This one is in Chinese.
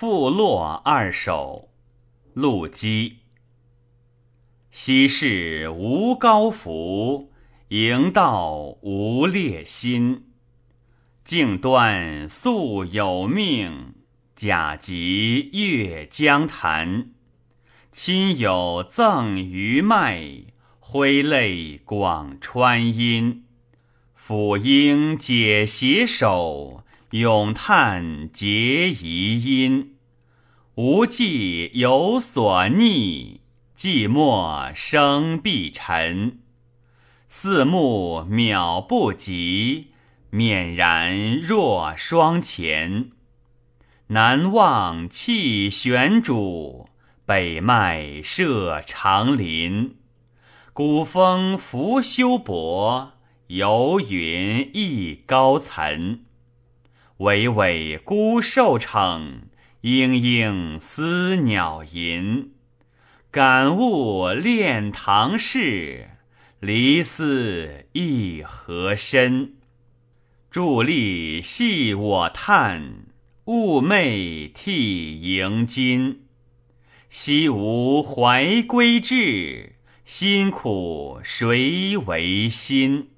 复落二首，陆机。昔世无高福，迎道无烈心。静端素有命，甲及越江潭。亲友赠余脉，挥泪广川阴。抚膺解携手，咏叹结疑音。无计有所逆，寂寞生必沉。四目渺不及，勉然若双前。南望气旋主，北迈涉长林。古风拂修薄。游云亦高岑，巍巍孤兽骋，嘤嘤思鸟吟。感悟炼唐事，离思意何深。伫立系我叹，寤寐涕盈襟。昔无怀归志，辛苦谁为心？